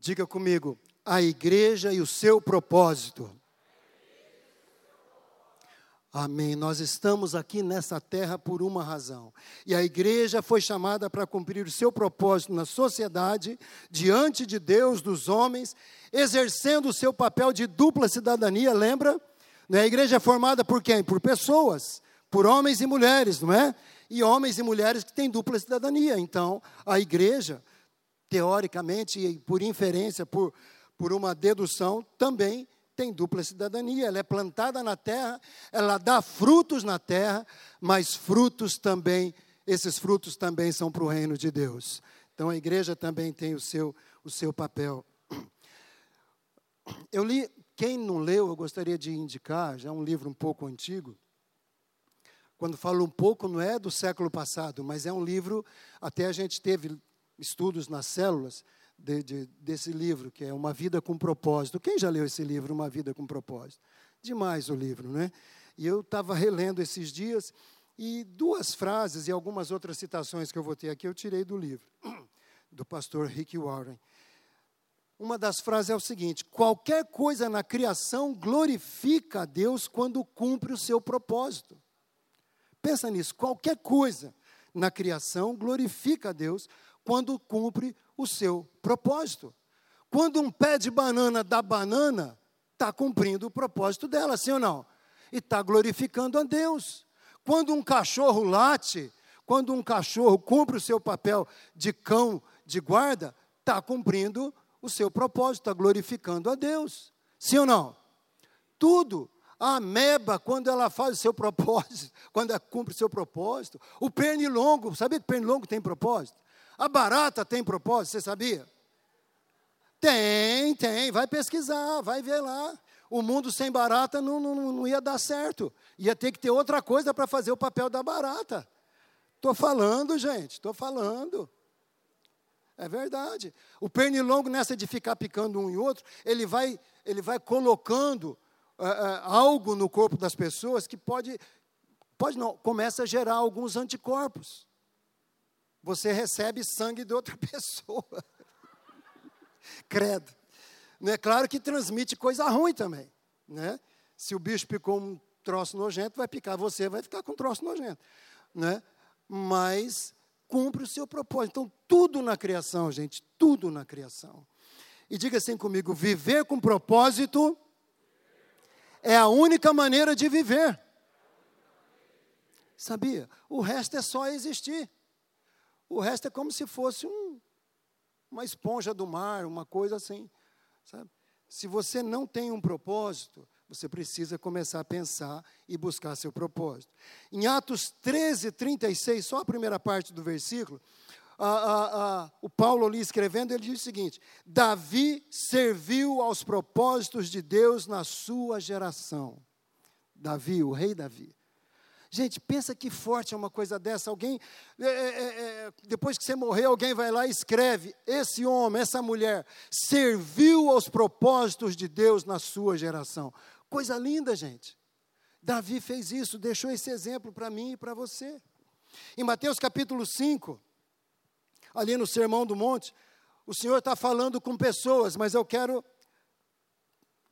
Diga comigo, a igreja e o seu propósito. Amém. Nós estamos aqui nessa terra por uma razão. E a igreja foi chamada para cumprir o seu propósito na sociedade, diante de Deus, dos homens, exercendo o seu papel de dupla cidadania, lembra? Né, a igreja é formada por quem? Por pessoas, por homens e mulheres, não é? E homens e mulheres que têm dupla cidadania. Então, a igreja, teoricamente e por inferência, por, por uma dedução, também tem dupla cidadania. Ela é plantada na terra, ela dá frutos na terra, mas frutos também, esses frutos também são para o reino de Deus. Então a igreja também tem o seu, o seu papel. Eu li quem não leu, eu gostaria de indicar, já é um livro um pouco antigo. Quando falo um pouco, não é do século passado, mas é um livro, até a gente teve estudos nas células de, de, desse livro, que é Uma Vida com Propósito. Quem já leu esse livro, Uma Vida com Propósito? Demais o livro, né? E eu estava relendo esses dias, e duas frases e algumas outras citações que eu vou ter aqui, eu tirei do livro, do pastor Rick Warren. Uma das frases é o seguinte: qualquer coisa na criação glorifica a Deus quando cumpre o seu propósito. Pensa nisso, qualquer coisa na criação glorifica a Deus quando cumpre o seu propósito. Quando um pé de banana dá banana, está cumprindo o propósito dela, sim ou não? E está glorificando a Deus. Quando um cachorro late, quando um cachorro cumpre o seu papel de cão de guarda, está cumprindo o seu propósito, está glorificando a Deus. Sim ou não? Tudo. A ameba, quando ela faz o seu propósito, quando ela cumpre o seu propósito. O pernilongo, sabia que o pernilongo tem propósito? A barata tem propósito, você sabia? Tem, tem. Vai pesquisar, vai ver lá. O mundo sem barata não, não, não ia dar certo. Ia ter que ter outra coisa para fazer o papel da barata. Estou falando, gente, estou falando. É verdade. O pernilongo, nessa de ficar picando um e outro, ele vai, ele vai colocando uh, uh, algo no corpo das pessoas que pode, pode não, começa a gerar alguns anticorpos. Você recebe sangue de outra pessoa. Credo. Não é claro que transmite coisa ruim também. Né? Se o bicho picou um troço nojento, vai picar você, vai ficar com um troço nojento. Né? Mas cumpre o seu propósito. Então, tudo na criação, gente, tudo na criação. E diga assim comigo: viver com propósito é a única maneira de viver. Sabia? O resto é só existir. O resto é como se fosse um, uma esponja do mar, uma coisa assim. Sabe? Se você não tem um propósito, você precisa começar a pensar e buscar seu propósito. Em Atos 13, 36, só a primeira parte do versículo, o Paulo ali escrevendo, ele diz o seguinte: Davi serviu aos propósitos de Deus na sua geração. Davi, o rei Davi. Gente, pensa que forte é uma coisa dessa. Alguém, é, é, é, é depois que você morrer, alguém vai lá e escreve: esse homem, essa mulher, serviu aos propósitos de Deus na sua geração. Coisa linda, gente. Davi fez isso, deixou esse exemplo para mim e para você. Em Mateus capítulo 5, ali no Sermão do Monte, o Senhor está falando com pessoas, mas eu quero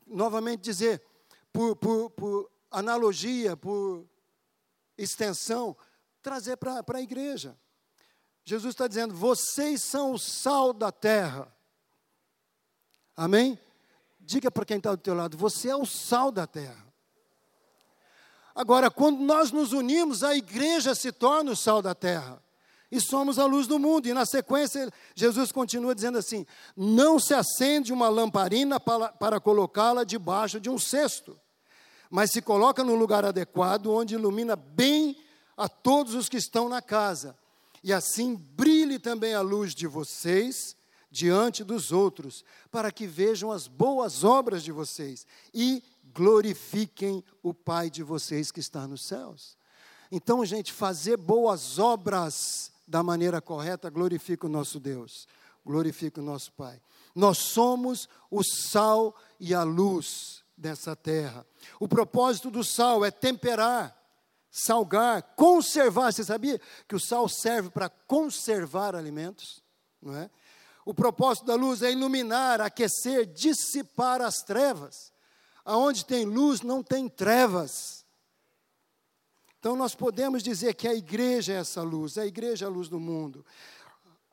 novamente dizer, por, por, por analogia, por extensão, trazer para a igreja. Jesus está dizendo: vocês são o sal da terra. Amém? Diga para quem está do teu lado, você é o sal da terra. Agora, quando nós nos unimos, a igreja se torna o sal da terra. E somos a luz do mundo. E na sequência, Jesus continua dizendo assim: Não se acende uma lamparina para, para colocá-la debaixo de um cesto, mas se coloca no lugar adequado, onde ilumina bem a todos os que estão na casa. E assim brilhe também a luz de vocês diante dos outros, para que vejam as boas obras de vocês e glorifiquem o Pai de vocês que está nos céus. Então, gente, fazer boas obras da maneira correta glorifica o nosso Deus, glorifica o nosso Pai. Nós somos o sal e a luz dessa terra. O propósito do sal é temperar, salgar, conservar. Você sabia que o sal serve para conservar alimentos? Não é? O propósito da luz é iluminar, aquecer, dissipar as trevas. Aonde tem luz, não tem trevas. Então nós podemos dizer que a igreja é essa luz, a igreja é a luz do mundo.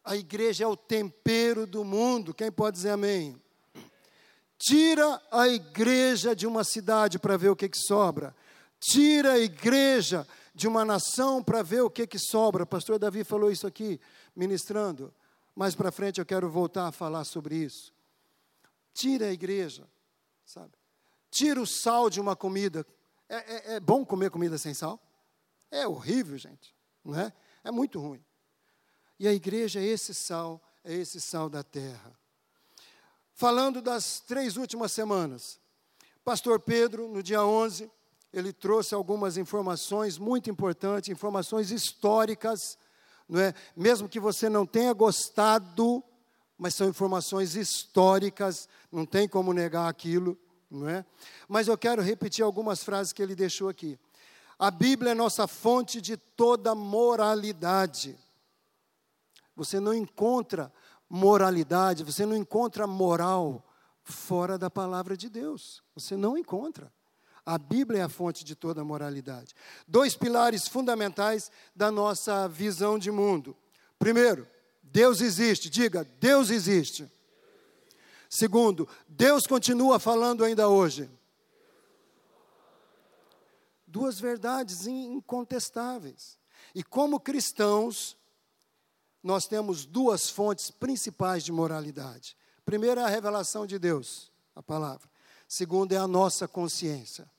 A igreja é o tempero do mundo. Quem pode dizer amém? Tira a igreja de uma cidade para ver o que, que sobra. Tira a igreja de uma nação para ver o que, que sobra. Pastor Davi falou isso aqui, ministrando. Mais para frente eu quero voltar a falar sobre isso. Tira a igreja, sabe? Tira o sal de uma comida. É, é, é bom comer comida sem sal? É horrível, gente. Não é? É muito ruim. E a igreja é esse sal, é esse sal da terra. Falando das três últimas semanas, Pastor Pedro, no dia 11, ele trouxe algumas informações muito importantes, informações históricas, não é? Mesmo que você não tenha gostado, mas são informações históricas, não tem como negar aquilo, não é? Mas eu quero repetir algumas frases que ele deixou aqui. A Bíblia é nossa fonte de toda moralidade. Você não encontra moralidade, você não encontra moral fora da palavra de Deus. Você não encontra. A Bíblia é a fonte de toda a moralidade. Dois pilares fundamentais da nossa visão de mundo. Primeiro, Deus existe. Diga, Deus existe. Segundo, Deus continua falando ainda hoje. Duas verdades incontestáveis. E como cristãos, nós temos duas fontes principais de moralidade. Primeira é a revelação de Deus, a palavra. Segunda é a nossa consciência.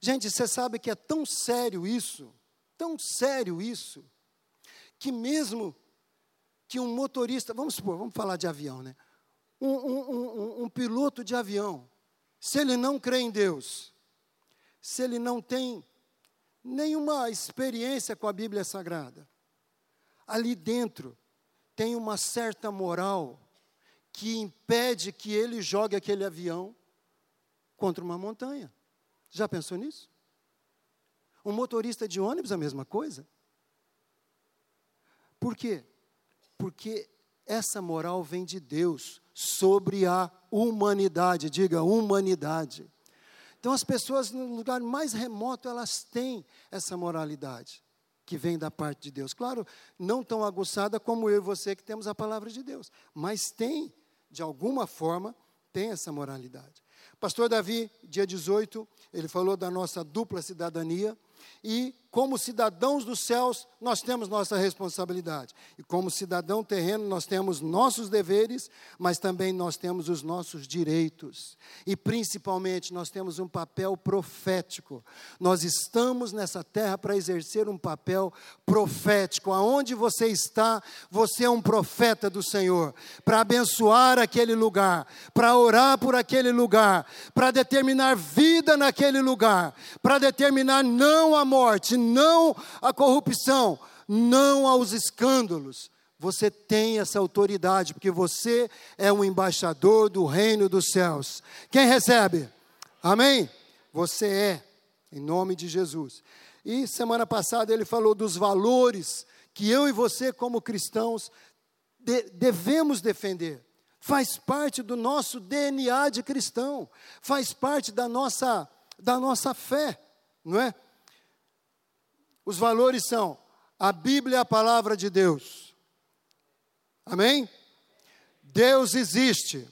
Gente, você sabe que é tão sério isso, tão sério isso, que mesmo que um motorista, vamos supor, vamos falar de avião, né? Um, um, um, um piloto de avião, se ele não crê em Deus, se ele não tem nenhuma experiência com a Bíblia Sagrada, ali dentro tem uma certa moral que impede que ele jogue aquele avião contra uma montanha. Já pensou nisso? Um motorista de ônibus, a mesma coisa. Por quê? Porque essa moral vem de Deus sobre a humanidade, diga humanidade. Então as pessoas no lugar mais remoto, elas têm essa moralidade que vem da parte de Deus. Claro, não tão aguçada como eu e você que temos a palavra de Deus, mas tem, de alguma forma, tem essa moralidade. Pastor Davi, dia 18, ele falou da nossa dupla cidadania e como cidadãos dos céus, nós temos nossa responsabilidade. E como cidadão terreno, nós temos nossos deveres, mas também nós temos os nossos direitos. E principalmente, nós temos um papel profético. Nós estamos nessa terra para exercer um papel profético. Aonde você está, você é um profeta do Senhor, para abençoar aquele lugar, para orar por aquele lugar, para determinar vida naquele lugar, para determinar não a morte, não à corrupção, não aos escândalos. Você tem essa autoridade, porque você é um embaixador do reino dos céus. Quem recebe? Amém? Você é, em nome de Jesus. E semana passada ele falou dos valores que eu e você, como cristãos, de, devemos defender. Faz parte do nosso DNA de cristão, faz parte da nossa, da nossa fé, não é? Os valores são a Bíblia é a palavra de Deus. Amém? Deus existe.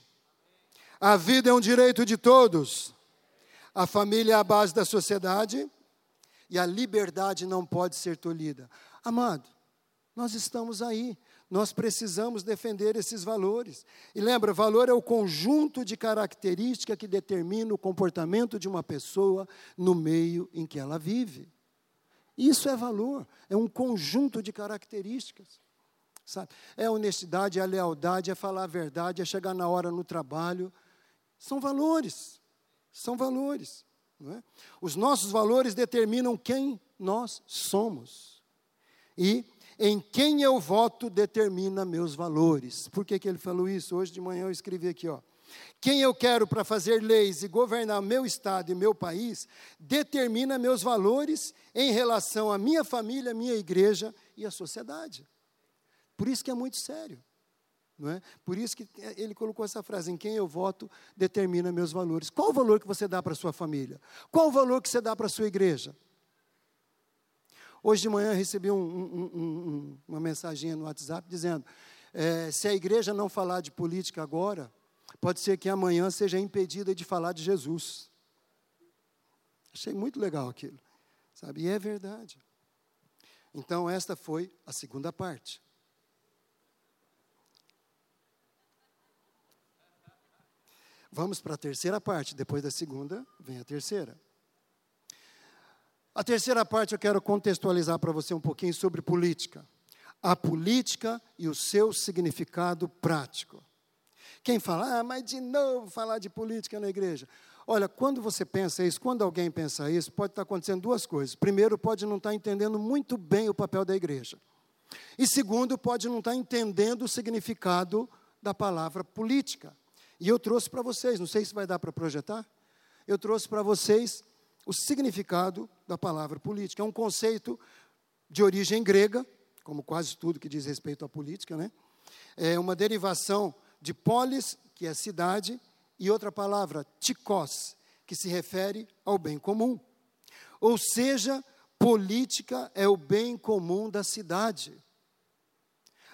A vida é um direito de todos. A família é a base da sociedade e a liberdade não pode ser tolhida. Amado, nós estamos aí. Nós precisamos defender esses valores. E lembra, valor é o conjunto de características que determina o comportamento de uma pessoa no meio em que ela vive. Isso é valor, é um conjunto de características. Sabe? É a honestidade, é a lealdade, é falar a verdade, é chegar na hora no trabalho. São valores, são valores. É? Os nossos valores determinam quem nós somos. E em quem eu voto determina meus valores. Por que, que ele falou isso? Hoje de manhã eu escrevi aqui, ó. Quem eu quero para fazer leis e governar meu estado e meu país, determina meus valores em relação à minha família, minha igreja e à sociedade. Por isso que é muito sério. Não é? Por isso que ele colocou essa frase: em quem eu voto determina meus valores. Qual o valor que você dá para a sua família? Qual o valor que você dá para a sua igreja? Hoje de manhã recebi um, um, um, uma mensagem no WhatsApp dizendo: é, se a igreja não falar de política agora, pode ser que amanhã seja impedida de falar de Jesus. Achei muito legal aquilo, sabe? E é verdade. Então, esta foi a segunda parte. Vamos para a terceira parte, depois da segunda, vem a terceira. A terceira parte eu quero contextualizar para você um pouquinho sobre política. A política e o seu significado prático. Quem fala, ah, mas de novo falar de política na igreja. Olha, quando você pensa isso, quando alguém pensa isso, pode estar acontecendo duas coisas. Primeiro, pode não estar entendendo muito bem o papel da igreja. E segundo, pode não estar entendendo o significado da palavra política. E eu trouxe para vocês, não sei se vai dar para projetar, eu trouxe para vocês o significado da palavra política. É um conceito de origem grega, como quase tudo que diz respeito à política, né? É uma derivação de polis, que é cidade, e outra palavra, tikos, que se refere ao bem comum. Ou seja, política é o bem comum da cidade.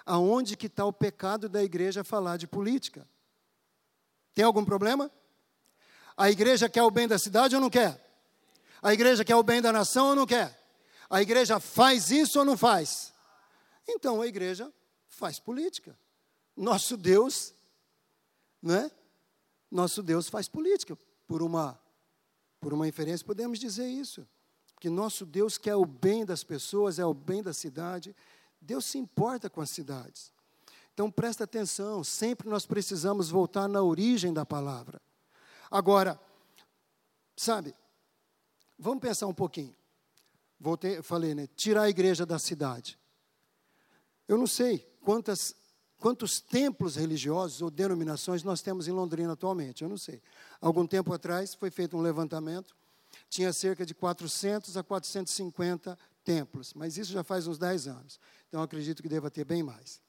Aonde que está o pecado da igreja falar de política? Tem algum problema? A igreja quer o bem da cidade ou não quer? A igreja quer o bem da nação ou não quer? A igreja faz isso ou não faz? Então a igreja faz política. Nosso Deus, né? Nosso Deus faz política. Por uma por uma inferência podemos dizer isso. Que nosso Deus quer o bem das pessoas, é o bem da cidade. Deus se importa com as cidades. Então presta atenção, sempre nós precisamos voltar na origem da palavra. Agora, sabe, vamos pensar um pouquinho. Voltei, falei, né? Tirar a igreja da cidade. Eu não sei quantas, quantos templos religiosos ou denominações nós temos em Londrina atualmente, eu não sei. Algum tempo atrás foi feito um levantamento, tinha cerca de 400 a 450 templos, mas isso já faz uns 10 anos. Então acredito que deva ter bem mais.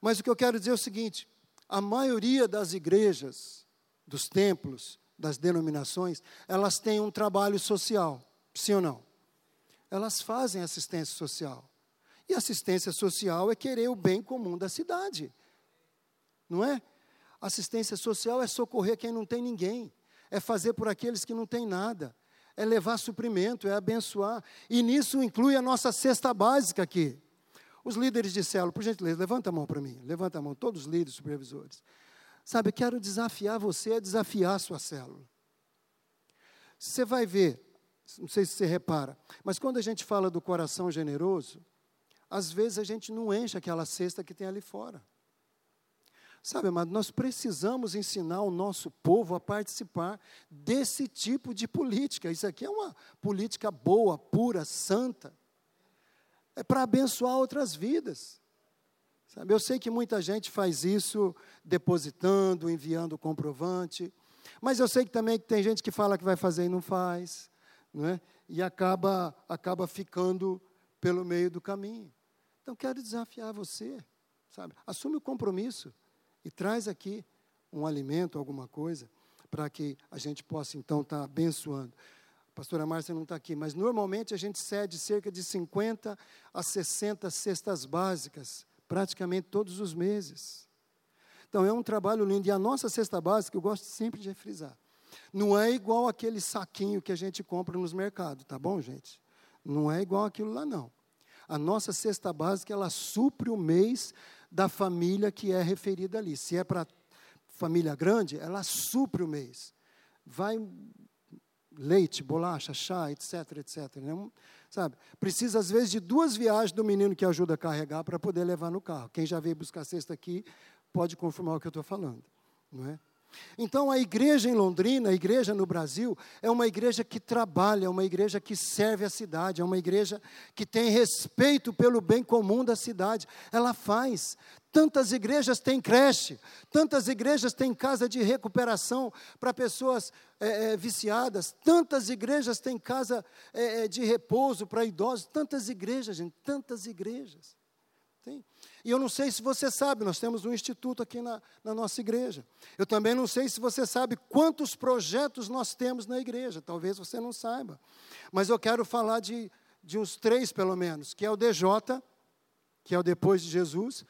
Mas o que eu quero dizer é o seguinte: a maioria das igrejas, dos templos, das denominações, elas têm um trabalho social, sim ou não? Elas fazem assistência social. E assistência social é querer o bem comum da cidade. Não é? Assistência social é socorrer quem não tem ninguém, é fazer por aqueles que não têm nada, é levar suprimento, é abençoar. E nisso inclui a nossa cesta básica aqui. Os líderes de célula, por gentileza, levanta a mão para mim. Levanta a mão, todos os líderes supervisores. Sabe, quero desafiar você a desafiar a sua célula. Você vai ver, não sei se você repara, mas quando a gente fala do coração generoso, às vezes a gente não enche aquela cesta que tem ali fora. Sabe, mas nós precisamos ensinar o nosso povo a participar desse tipo de política. Isso aqui é uma política boa, pura, santa é para abençoar outras vidas. Sabe? Eu sei que muita gente faz isso depositando, enviando comprovante, mas eu sei que também que tem gente que fala que vai fazer e não faz, não é? e acaba, acaba ficando pelo meio do caminho. Então, quero desafiar você, sabe? Assume o compromisso e traz aqui um alimento, alguma coisa, para que a gente possa, então, estar tá abençoando pastora Márcia não está aqui, mas normalmente a gente cede cerca de 50 a 60 cestas básicas, praticamente todos os meses. Então é um trabalho lindo. E a nossa cesta básica, eu gosto sempre de frisar, não é igual aquele saquinho que a gente compra nos mercados, tá bom, gente? Não é igual aquilo lá, não. A nossa cesta básica, ela supre o mês da família que é referida ali. Se é para família grande, ela supre o mês. Vai leite, bolacha, chá, etc, etc. Né? Sabe? Precisa, às vezes, de duas viagens do menino que ajuda a carregar para poder levar no carro. Quem já veio buscar cesta aqui pode confirmar o que eu estou falando. Não é? Então, a igreja em Londrina, a igreja no Brasil, é uma igreja que trabalha, é uma igreja que serve a cidade, é uma igreja que tem respeito pelo bem comum da cidade. Ela faz. Tantas igrejas têm creche, tantas igrejas têm casa de recuperação para pessoas é, é, viciadas, tantas igrejas têm casa é, de repouso para idosos, tantas igrejas, gente, tantas igrejas. Tem. E eu não sei se você sabe, nós temos um instituto aqui na, na nossa igreja. Eu também não sei se você sabe quantos projetos nós temos na igreja, talvez você não saiba. Mas eu quero falar de, de uns três, pelo menos, que é o DJ, que é o Depois de Jesus,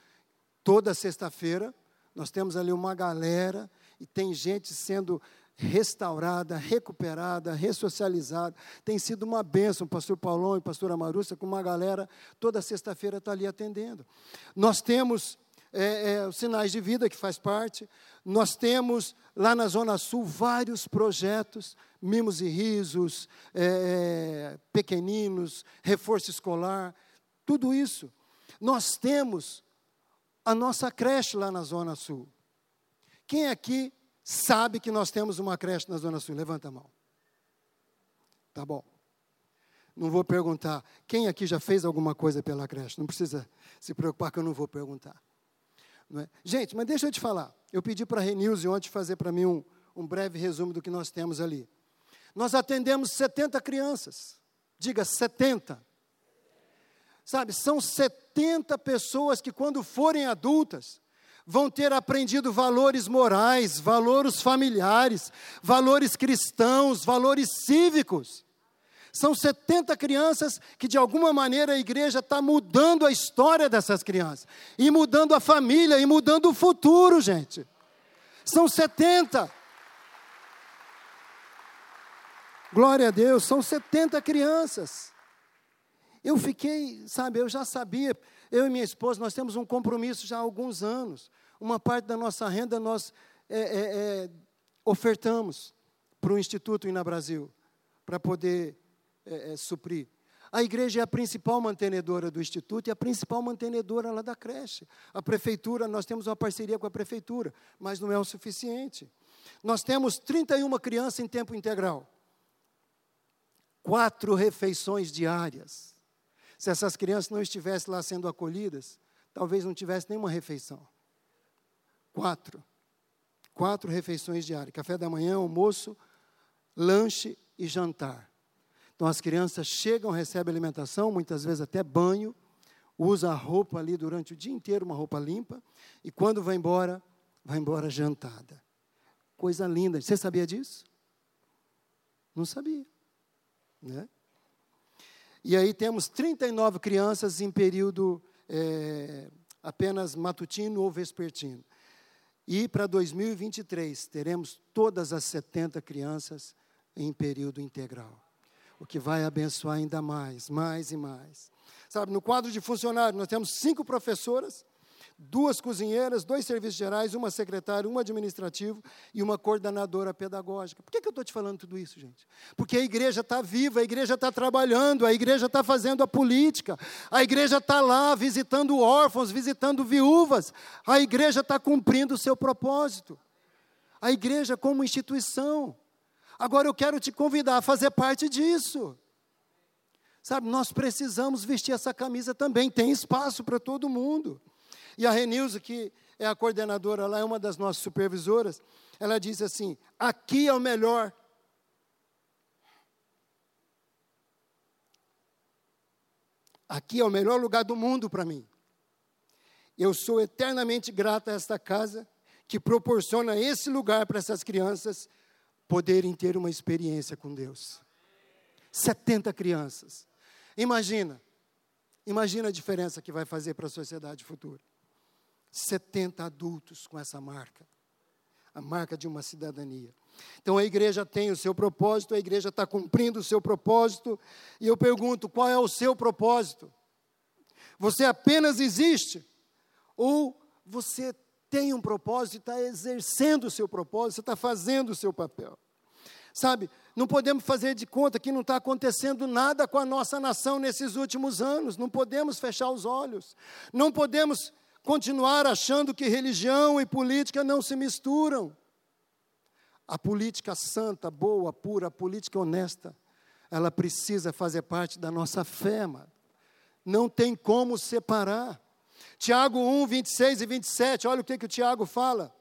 toda sexta-feira. Nós temos ali uma galera e tem gente sendo restaurada, recuperada, ressocializada. Tem sido uma bênção, pastor Paulão e pastor Amarussa, com uma galera, toda sexta-feira está ali atendendo. Nós temos é, é, sinais de vida, que faz parte. Nós temos lá na Zona Sul vários projetos, mimos e risos, é, é pequeninos, reforço escolar, tudo isso. Nós temos a nossa creche lá na Zona Sul. Quem aqui sabe que nós temos uma creche na Zona Sul? Levanta a mão. Tá bom. Não vou perguntar. Quem aqui já fez alguma coisa pela creche? Não precisa se preocupar que eu não vou perguntar. Não é? Gente, mas deixa eu te falar. Eu pedi para a Renilze ontem fazer para mim um, um breve resumo do que nós temos ali. Nós atendemos 70 crianças. Diga 70. Sabe, são 70 pessoas que, quando forem adultas, vão ter aprendido valores morais, valores familiares, valores cristãos, valores cívicos. São 70 crianças que, de alguma maneira, a igreja está mudando a história dessas crianças, e mudando a família, e mudando o futuro, gente. São 70. Glória a Deus, são 70 crianças. Eu fiquei, sabe, eu já sabia, eu e minha esposa, nós temos um compromisso já há alguns anos. Uma parte da nossa renda nós é, é, é, ofertamos para o Instituto Ina Brasil, para poder é, é, suprir. A igreja é a principal mantenedora do instituto e a principal mantenedora lá da creche. A prefeitura, nós temos uma parceria com a prefeitura, mas não é o suficiente. Nós temos 31 crianças em tempo integral. Quatro refeições diárias. Se essas crianças não estivessem lá sendo acolhidas, talvez não tivesse nenhuma refeição. Quatro. Quatro refeições diárias: café da manhã, almoço, lanche e jantar. Então as crianças chegam, recebem alimentação, muitas vezes até banho, usa a roupa ali durante o dia inteiro, uma roupa limpa, e quando vai embora, vai embora jantada. Coisa linda. Você sabia disso? Não sabia. Né? E aí temos 39 crianças em período é, apenas matutino ou vespertino. E para 2023 teremos todas as 70 crianças em período integral. O que vai abençoar ainda mais, mais e mais. Sabe, no quadro de funcionários, nós temos cinco professoras duas cozinheiras, dois serviços gerais, uma secretária, um administrativo e uma coordenadora pedagógica. Por que, que eu estou te falando tudo isso, gente? Porque a igreja está viva, a igreja está trabalhando, a igreja está fazendo a política, a igreja está lá visitando órfãos, visitando viúvas, a igreja está cumprindo o seu propósito. A igreja como instituição. Agora eu quero te convidar a fazer parte disso. Sabe, nós precisamos vestir essa camisa também, tem espaço para todo mundo. E a Renilza, que é a coordenadora lá, é uma das nossas supervisoras, ela diz assim: aqui é o melhor. Aqui é o melhor lugar do mundo para mim. Eu sou eternamente grata a esta casa que proporciona esse lugar para essas crianças poderem ter uma experiência com Deus. 70 crianças. Imagina, imagina a diferença que vai fazer para a sociedade futura. 70 adultos com essa marca a marca de uma cidadania. Então a igreja tem o seu propósito, a igreja está cumprindo o seu propósito, e eu pergunto: qual é o seu propósito? Você apenas existe? Ou você tem um propósito e está exercendo o seu propósito, está fazendo o seu papel? Sabe, não podemos fazer de conta que não está acontecendo nada com a nossa nação nesses últimos anos, não podemos fechar os olhos, não podemos continuar achando que religião e política não se misturam. A política santa, boa, pura, a política honesta, ela precisa fazer parte da nossa fé, mano. Não tem como separar. Tiago 1, 26 e 27, olha o que, que o Tiago fala.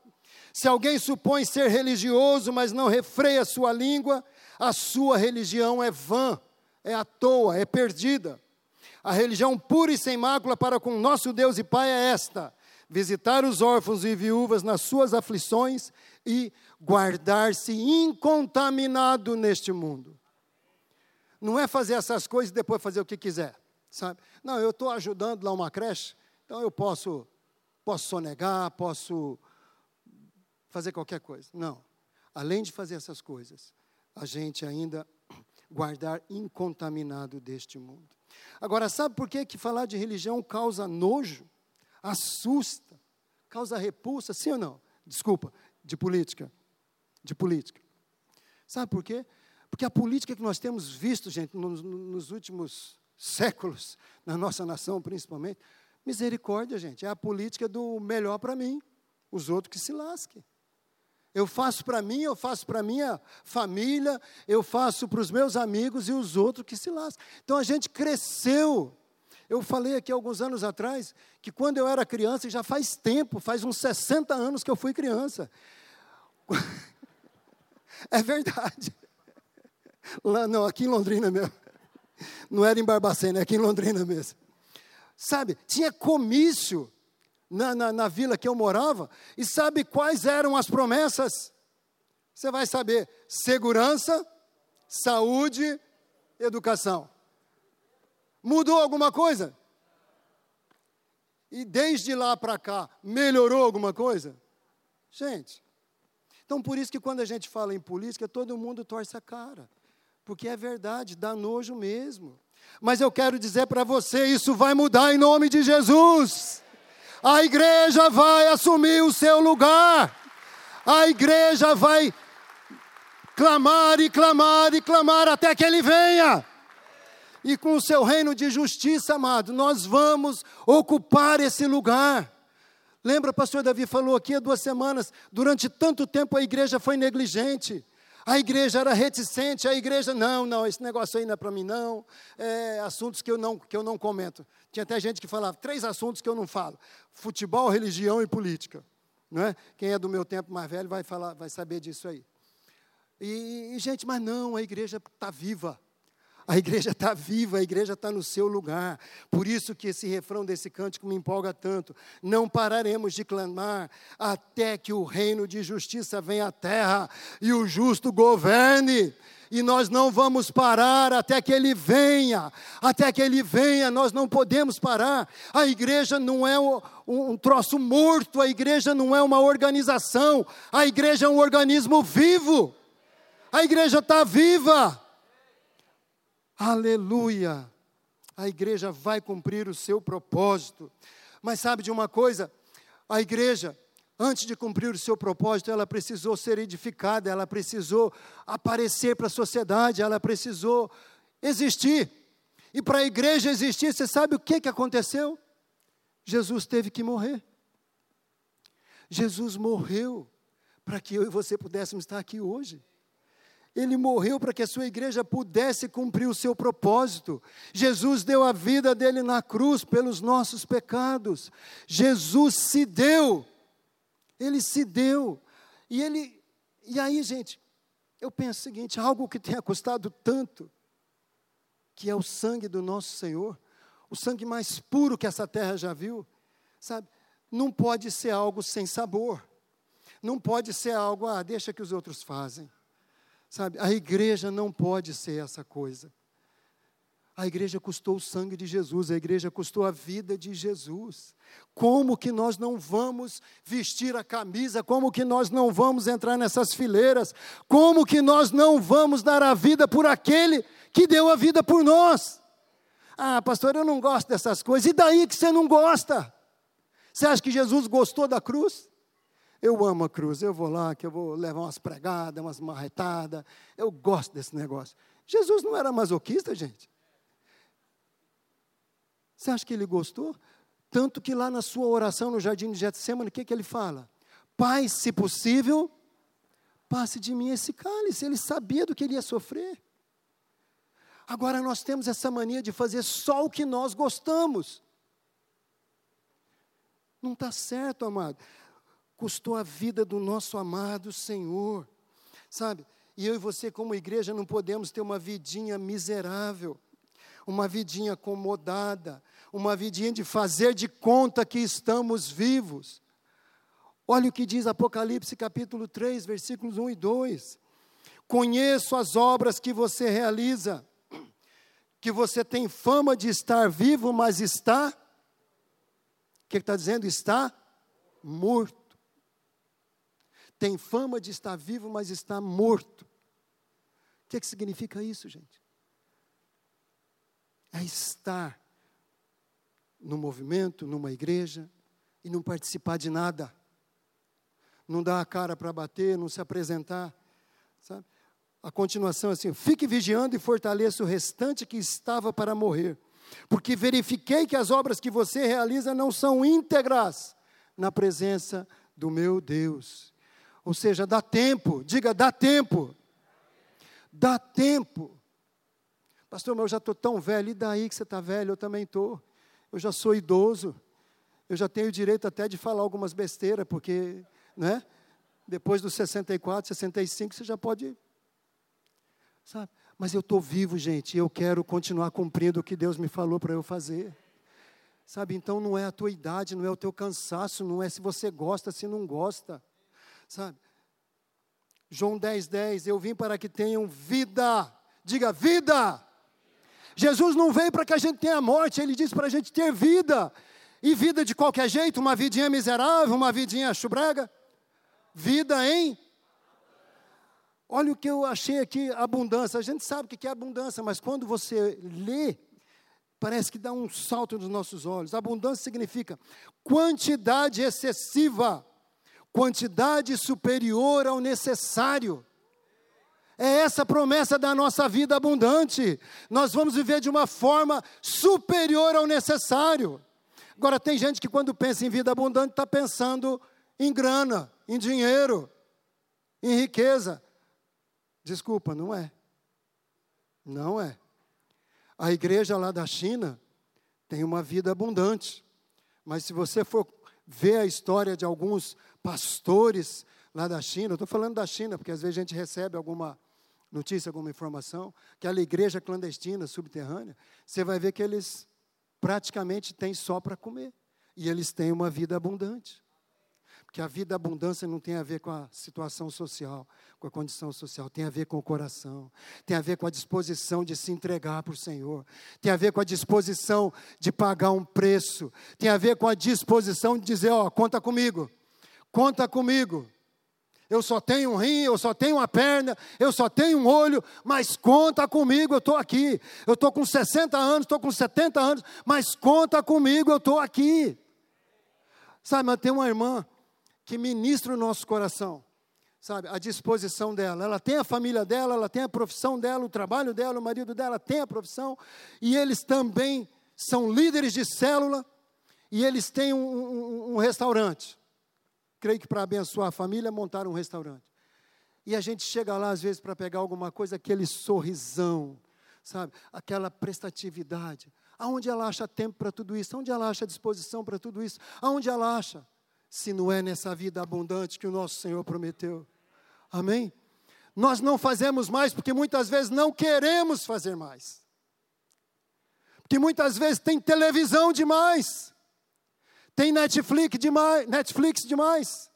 Se alguém supõe ser religioso, mas não refreia sua língua, a sua religião é vã, é à toa, é perdida. A religião pura e sem mácula para com nosso Deus e Pai é esta: visitar os órfãos e viúvas nas suas aflições e guardar-se incontaminado neste mundo. Não é fazer essas coisas e depois fazer o que quiser, sabe? Não, eu estou ajudando lá uma creche, então eu posso, posso sonegar, posso fazer qualquer coisa. Não. Além de fazer essas coisas, a gente ainda guardar incontaminado deste mundo. Agora, sabe por que, que falar de religião causa nojo, assusta, causa repulsa? Sim ou não? Desculpa, de política. De política. Sabe por quê? Porque a política que nós temos visto, gente, nos, nos últimos séculos, na nossa nação principalmente, misericórdia, gente, é a política do melhor para mim, os outros que se lasquem. Eu faço para mim, eu faço para minha família, eu faço para os meus amigos e os outros que se lascam. Então a gente cresceu. Eu falei aqui alguns anos atrás que quando eu era criança, já faz tempo, faz uns 60 anos que eu fui criança. É verdade. Lá, não, aqui em Londrina mesmo. Não era em Barbacena, é aqui em Londrina mesmo. Sabe, tinha comício na, na, na vila que eu morava, e sabe quais eram as promessas? Você vai saber: segurança, saúde, educação. Mudou alguma coisa? E desde lá para cá, melhorou alguma coisa? Gente, então por isso que quando a gente fala em política, todo mundo torce a cara. Porque é verdade, dá nojo mesmo. Mas eu quero dizer para você, isso vai mudar em nome de Jesus. A igreja vai assumir o seu lugar. A igreja vai clamar e clamar e clamar até que ele venha. E com o seu reino de justiça, amado, nós vamos ocupar esse lugar. Lembra, pastor Davi falou aqui há duas semanas, durante tanto tempo a igreja foi negligente. A igreja era reticente, a igreja, não, não, esse negócio aí não é para mim, não. É, assuntos que eu não, que eu não comento. Tinha até gente que falava, três assuntos que eu não falo: futebol, religião e política. Não é? Quem é do meu tempo mais velho vai, falar, vai saber disso aí. E, e gente, mas não, a igreja está viva. A igreja está viva, a igreja está no seu lugar. Por isso que esse refrão desse cântico me empolga tanto. Não pararemos de clamar até que o reino de justiça venha à terra e o justo governe. E nós não vamos parar até que ele venha. Até que ele venha, nós não podemos parar. A igreja não é um, um troço morto, a igreja não é uma organização, a igreja é um organismo vivo. A igreja está viva. Aleluia! A igreja vai cumprir o seu propósito. Mas sabe de uma coisa? A igreja, antes de cumprir o seu propósito, ela precisou ser edificada, ela precisou aparecer para a sociedade, ela precisou existir. E para a igreja existir, você sabe o que, que aconteceu? Jesus teve que morrer. Jesus morreu para que eu e você pudéssemos estar aqui hoje. Ele morreu para que a sua igreja pudesse cumprir o seu propósito. Jesus deu a vida dele na cruz pelos nossos pecados. Jesus se deu. Ele se deu. E ele e aí, gente, eu penso o seguinte, algo que tenha custado tanto, que é o sangue do nosso Senhor, o sangue mais puro que essa terra já viu, sabe? Não pode ser algo sem sabor. Não pode ser algo, ah, deixa que os outros fazem. Sabe, a igreja não pode ser essa coisa. A igreja custou o sangue de Jesus, a igreja custou a vida de Jesus. Como que nós não vamos vestir a camisa? Como que nós não vamos entrar nessas fileiras? Como que nós não vamos dar a vida por aquele que deu a vida por nós? Ah, pastor, eu não gosto dessas coisas. E daí que você não gosta? Você acha que Jesus gostou da cruz? Eu amo a cruz, eu vou lá, que eu vou levar umas pregadas, umas marretadas. Eu gosto desse negócio. Jesus não era masoquista, gente. Você acha que ele gostou? Tanto que lá na sua oração no jardim de Getsemane, o que, que ele fala? Pai, se possível, passe de mim esse cálice. Ele sabia do que ele ia sofrer. Agora nós temos essa mania de fazer só o que nós gostamos. Não está certo, amado custou a vida do nosso amado Senhor, sabe? E eu e você, como igreja, não podemos ter uma vidinha miserável. uma vidinha acomodada, uma vidinha de fazer de conta que estamos vivos. Olha o que diz Apocalipse capítulo 3, versículos 1 e 2. Conheço as obras que você realiza, que você tem fama de estar vivo, mas está. O que está dizendo? Está morto. Tem fama de estar vivo, mas está morto. O que, que significa isso, gente? É estar no movimento, numa igreja, e não participar de nada. Não dar a cara para bater, não se apresentar. Sabe? A continuação é assim: fique vigiando e fortaleça o restante que estava para morrer, porque verifiquei que as obras que você realiza não são íntegras na presença do meu Deus. Ou seja, dá tempo, diga, dá tempo. Dá tempo. Pastor, mas eu já estou tão velho, e daí que você está velho? Eu também estou. Eu já sou idoso. Eu já tenho direito até de falar algumas besteiras, porque, né? Depois dos 64, 65, você já pode. Sabe? Mas eu estou vivo, gente, e eu quero continuar cumprindo o que Deus me falou para eu fazer. Sabe, então não é a tua idade, não é o teu cansaço, não é se você gosta, se não gosta. Sabe? João 10, 10, eu vim para que tenham vida. Diga, vida. Jesus não veio para que a gente tenha morte, ele disse para a gente ter vida. E vida de qualquer jeito, uma vidinha miserável, uma vidinha chubrega. Vida em. Olha o que eu achei aqui, abundância. A gente sabe o que é abundância, mas quando você lê, parece que dá um salto nos nossos olhos. Abundância significa quantidade excessiva quantidade superior ao necessário. É essa promessa da nossa vida abundante. Nós vamos viver de uma forma superior ao necessário. Agora, tem gente que, quando pensa em vida abundante, está pensando em grana, em dinheiro, em riqueza. Desculpa, não é. Não é. A igreja lá da China tem uma vida abundante. Mas se você for ver a história de alguns pastores lá da China, estou falando da China, porque às vezes a gente recebe alguma notícia, alguma informação, que a igreja clandestina, subterrânea, você vai ver que eles praticamente têm só para comer. E eles têm uma vida abundante. Porque a vida abundância não tem a ver com a situação social, com a condição social, tem a ver com o coração, tem a ver com a disposição de se entregar para o Senhor, tem a ver com a disposição de pagar um preço, tem a ver com a disposição de dizer: Ó, oh, conta comigo, conta comigo. Eu só tenho um rim, eu só tenho uma perna, eu só tenho um olho, mas conta comigo, eu estou aqui. Eu estou com 60 anos, estou com 70 anos, mas conta comigo, eu estou aqui. Sabe, mas tem uma irmã que ministra o nosso coração, sabe, a disposição dela. Ela tem a família dela, ela tem a profissão dela, o trabalho dela, o marido dela tem a profissão, e eles também são líderes de célula, e eles têm um, um, um restaurante creio que para abençoar a família, montaram um restaurante. E a gente chega lá, às vezes, para pegar alguma coisa, aquele sorrisão, sabe? Aquela prestatividade. Aonde ela acha tempo para tudo isso? Aonde ela acha disposição para tudo isso? Aonde ela acha? Se não é nessa vida abundante que o nosso Senhor prometeu. Amém? Nós não fazemos mais porque muitas vezes não queremos fazer mais. Porque muitas vezes tem televisão demais. Tem Netflix demais, Netflix demais.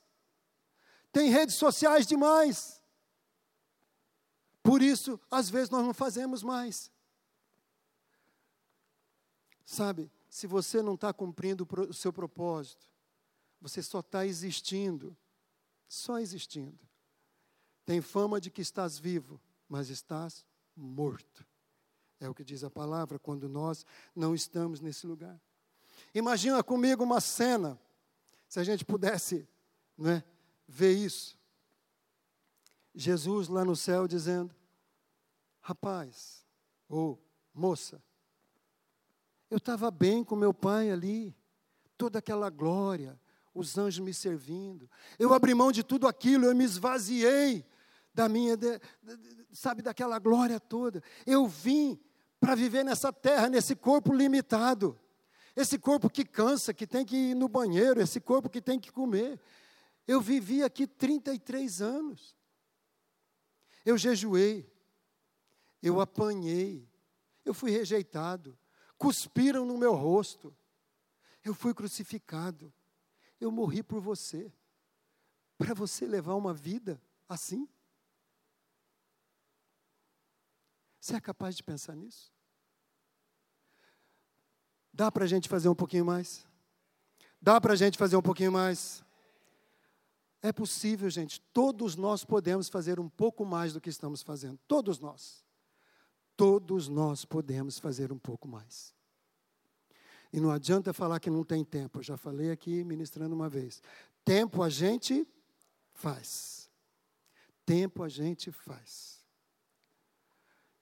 Tem redes sociais demais. Por isso, às vezes nós não fazemos mais. Sabe, se você não está cumprindo o seu propósito, você só está existindo, só existindo. Tem fama de que estás vivo, mas estás morto. É o que diz a palavra quando nós não estamos nesse lugar. Imagina comigo uma cena, se a gente pudesse né, ver isso. Jesus lá no céu dizendo: Rapaz, ou moça, eu estava bem com meu pai ali, toda aquela glória, os anjos me servindo. Eu abri mão de tudo aquilo, eu me esvaziei da minha, sabe, daquela glória toda. Eu vim para viver nessa terra, nesse corpo limitado. Esse corpo que cansa, que tem que ir no banheiro, esse corpo que tem que comer. Eu vivi aqui 33 anos. Eu jejuei, eu apanhei, Eu fui rejeitado. Cuspiram no meu rosto. Eu fui crucificado. Eu morri por você. Para você levar uma vida assim? Você é capaz de pensar nisso? Dá para a gente fazer um pouquinho mais? Dá para a gente fazer um pouquinho mais? É possível, gente. Todos nós podemos fazer um pouco mais do que estamos fazendo. Todos nós. Todos nós podemos fazer um pouco mais. E não adianta falar que não tem tempo. Eu já falei aqui ministrando uma vez. Tempo a gente faz. Tempo a gente faz.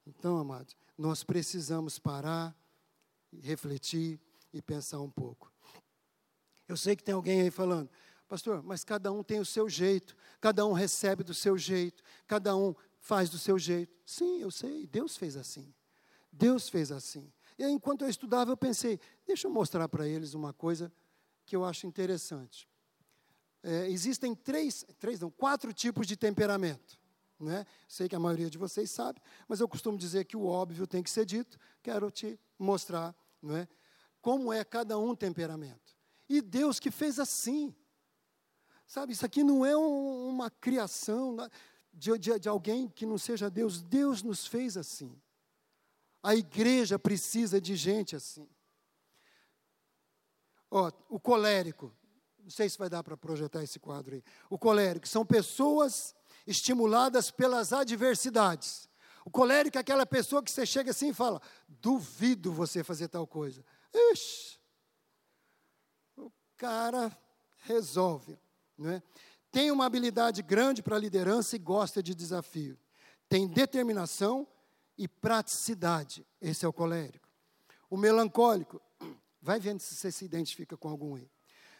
Então, amados, nós precisamos parar, refletir e pensar um pouco. Eu sei que tem alguém aí falando, pastor, mas cada um tem o seu jeito, cada um recebe do seu jeito, cada um faz do seu jeito. Sim, eu sei, Deus fez assim. Deus fez assim. E aí, enquanto eu estudava, eu pensei, deixa eu mostrar para eles uma coisa que eu acho interessante. É, existem três, três não, quatro tipos de temperamento. Né? Sei que a maioria de vocês sabe, mas eu costumo dizer que o óbvio tem que ser dito. Quero te mostrar não é? como é cada um temperamento. E Deus que fez assim. Sabe, isso aqui não é um, uma criação de, de, de alguém que não seja Deus. Deus nos fez assim. A igreja precisa de gente assim. Ó, o colérico, não sei se vai dar para projetar esse quadro aí. O colérico são pessoas estimuladas pelas adversidades. O colérico é aquela pessoa que você chega assim e fala: duvido você fazer tal coisa. Ixi, o cara resolve. Não é? Tem uma habilidade grande para liderança e gosta de desafio. Tem determinação e praticidade. Esse é o colérico. O melancólico, vai vendo se você se identifica com algum aí.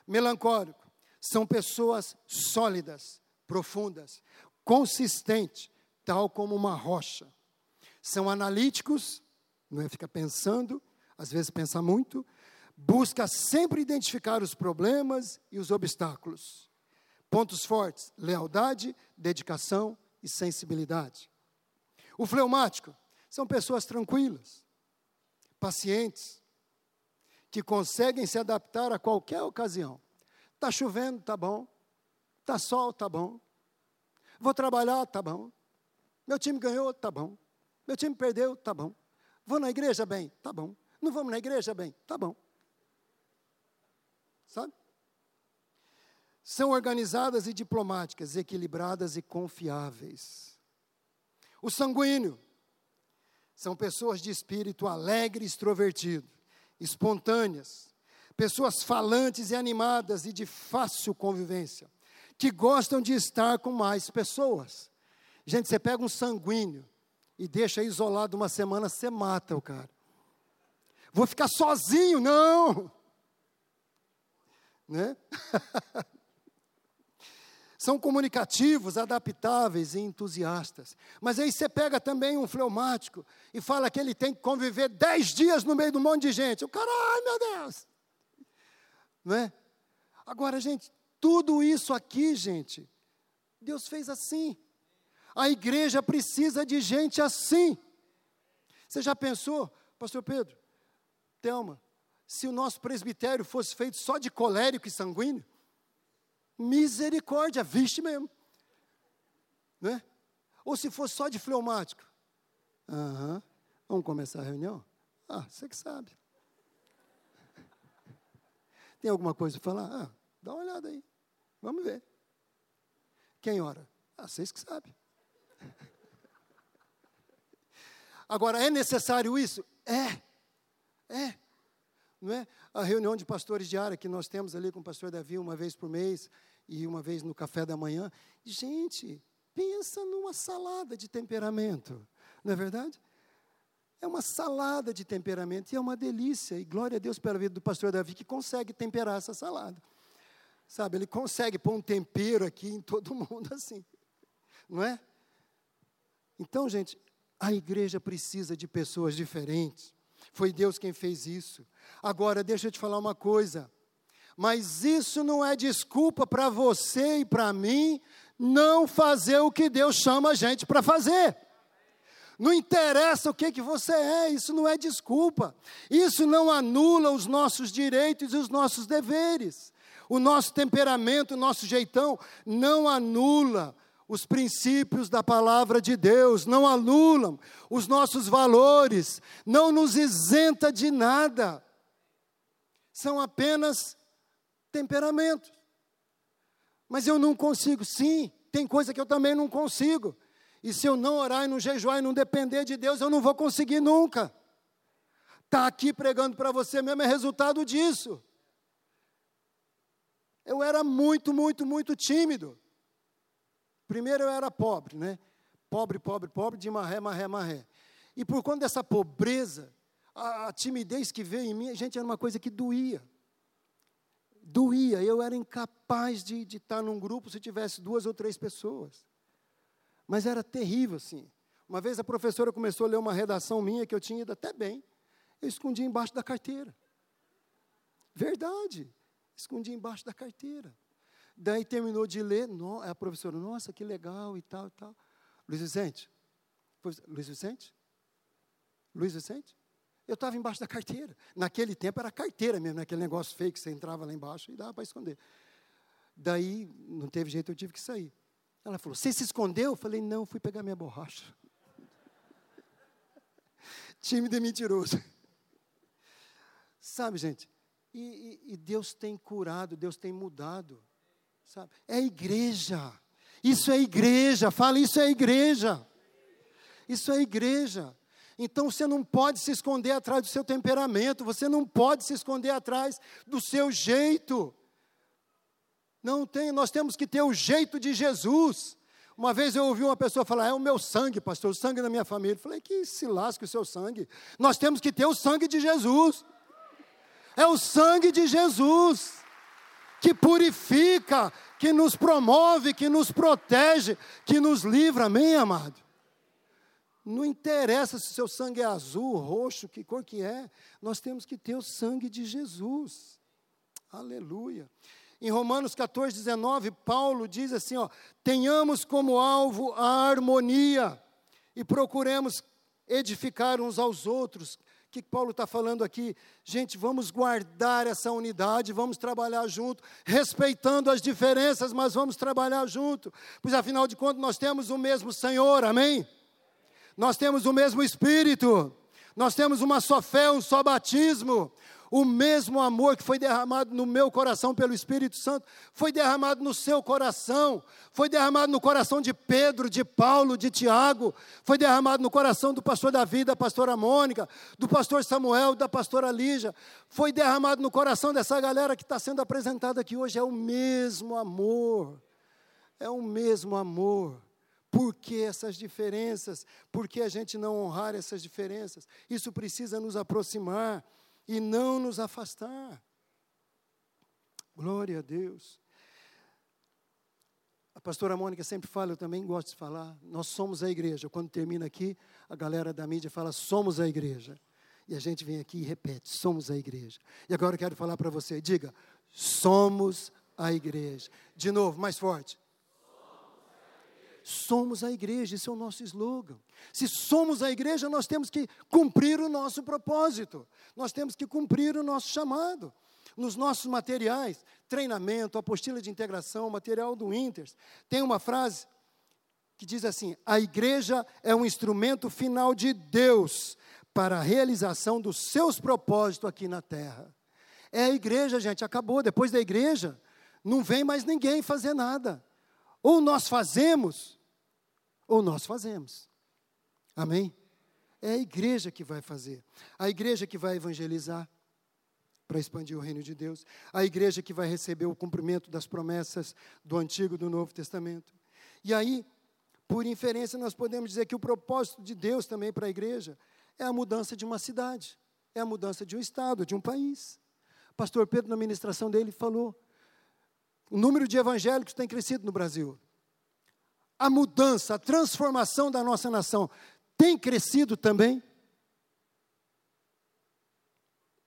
Melancólico são pessoas sólidas, profundas, consistentes, tal como uma rocha. São analíticos, não é? Fica pensando, às vezes pensa muito, busca sempre identificar os problemas e os obstáculos. Pontos fortes: lealdade, dedicação e sensibilidade. O fleumático são pessoas tranquilas, pacientes, que conseguem se adaptar a qualquer ocasião. Está chovendo, tá bom. Está sol, tá bom. Vou trabalhar, tá bom. Meu time ganhou, tá bom. Meu time perdeu, tá bom. Vou na igreja bem, tá bom. Não vamos na igreja bem, tá bom. Sabe? São organizadas e diplomáticas, equilibradas e confiáveis. O sanguíneo são pessoas de espírito alegre e extrovertido, espontâneas, pessoas falantes e animadas e de fácil convivência, que gostam de estar com mais pessoas. Gente, você pega um sanguíneo e deixa isolado uma semana, você mata o cara. Vou ficar sozinho, não. Né? São comunicativos, adaptáveis e entusiastas. Mas aí você pega também um fleumático e fala que ele tem que conviver dez dias no meio de um monte de gente. O cara, ai meu Deus! Não é? Agora, gente, tudo isso aqui, gente, Deus fez assim. A igreja precisa de gente assim. Você já pensou, Pastor Pedro, Thelma, se o nosso presbitério fosse feito só de colérico e sanguíneo? Misericórdia, viste mesmo. Né? Ou se fosse só de fleumático. Aham. Vamos começar a reunião? Ah, você que sabe. Tem alguma coisa para falar? Ah, dá uma olhada aí. Vamos ver. Quem ora? Ah, vocês que sabem. Agora, é necessário isso? É. É. Não é? A reunião de pastores diária que nós temos ali com o pastor Davi uma vez por mês, e uma vez no café da manhã. Gente, pensa numa salada de temperamento, não é verdade? É uma salada de temperamento e é uma delícia. E glória a Deus pela vida do pastor Davi que consegue temperar essa salada. Sabe, ele consegue pôr um tempero aqui em todo mundo assim. Não é? Então, gente, a igreja precisa de pessoas diferentes. Foi Deus quem fez isso. Agora, deixa eu te falar uma coisa. Mas isso não é desculpa para você e para mim não fazer o que Deus chama a gente para fazer. Não interessa o que, que você é, isso não é desculpa. Isso não anula os nossos direitos e os nossos deveres. O nosso temperamento, o nosso jeitão, não anula os princípios da palavra de Deus, não anulam os nossos valores, não nos isenta de nada. São apenas temperamentos. Mas eu não consigo, sim, tem coisa que eu também não consigo. E se eu não orar e não jejuar e não depender de Deus, eu não vou conseguir nunca. Está aqui pregando para você mesmo é resultado disso. Eu era muito, muito, muito tímido. Primeiro eu era pobre, né? Pobre, pobre, pobre, de marré, marré, marré. E por conta dessa pobreza, a, a timidez que veio em mim, gente, era uma coisa que doía. Doía, eu era incapaz de, de estar num grupo se tivesse duas ou três pessoas. Mas era terrível, assim. Uma vez a professora começou a ler uma redação minha que eu tinha ido até bem. Eu escondi embaixo da carteira. Verdade. Escondi embaixo da carteira. Daí terminou de ler, no, a professora, nossa, que legal e tal e tal. Luiz Vicente. Luiz Vicente? Luiz Vicente? Eu estava embaixo da carteira. Naquele tempo era carteira mesmo, aquele negócio feio que você entrava lá embaixo e dava para esconder. Daí, não teve jeito, eu tive que sair. Ela falou: Você se escondeu? Eu falei: Não, fui pegar minha borracha. Tímido e mentiroso. Sabe, gente? E, e, e, Deus tem curado, Deus tem mudado. Sabe? É igreja. Isso é igreja. Fala, isso é igreja. Isso é igreja. Então você não pode se esconder atrás do seu temperamento, você não pode se esconder atrás do seu jeito. Não tem, nós temos que ter o jeito de Jesus. Uma vez eu ouvi uma pessoa falar: é o meu sangue, pastor, o sangue da minha família. Eu falei: que se lasque o seu sangue. Nós temos que ter o sangue de Jesus. É o sangue de Jesus que purifica, que nos promove, que nos protege, que nos livra. Amém, amado? Não interessa se o seu sangue é azul, roxo, que cor que é. Nós temos que ter o sangue de Jesus. Aleluia. Em Romanos 14, 19, Paulo diz assim: ó, tenhamos como alvo a harmonia e procuremos edificar uns aos outros. O que Paulo está falando aqui? Gente, vamos guardar essa unidade, vamos trabalhar junto, respeitando as diferenças, mas vamos trabalhar junto, pois afinal de contas nós temos o mesmo Senhor, amém? Nós temos o mesmo Espírito, nós temos uma só fé, um só batismo, o mesmo amor que foi derramado no meu coração pelo Espírito Santo, foi derramado no seu coração, foi derramado no coração de Pedro, de Paulo, de Tiago, foi derramado no coração do pastor Davi, da pastora Mônica, do pastor Samuel, da pastora Lígia, foi derramado no coração dessa galera que está sendo apresentada aqui hoje. É o mesmo amor, é o mesmo amor. Por que essas diferenças? Por que a gente não honrar essas diferenças? Isso precisa nos aproximar e não nos afastar. Glória a Deus. A pastora Mônica sempre fala, eu também gosto de falar, nós somos a igreja. Quando termina aqui, a galera da mídia fala, somos a igreja. E a gente vem aqui e repete, somos a igreja. E agora eu quero falar para você, diga, somos a igreja. De novo, mais forte. Somos a igreja, esse é o nosso slogan. Se somos a igreja, nós temos que cumprir o nosso propósito, nós temos que cumprir o nosso chamado. Nos nossos materiais, treinamento, apostila de integração, material do Inters, tem uma frase que diz assim: a igreja é um instrumento final de Deus para a realização dos seus propósitos aqui na terra. É a igreja, gente, acabou. Depois da igreja, não vem mais ninguém fazer nada. Ou nós fazemos, ou nós fazemos. Amém? É a igreja que vai fazer, a igreja que vai evangelizar para expandir o reino de Deus, a igreja que vai receber o cumprimento das promessas do Antigo e do Novo Testamento. E aí, por inferência, nós podemos dizer que o propósito de Deus também para a igreja é a mudança de uma cidade, é a mudança de um estado, de um país. Pastor Pedro, na ministração dele, falou: o número de evangélicos tem crescido no Brasil a mudança, a transformação da nossa nação tem crescido também?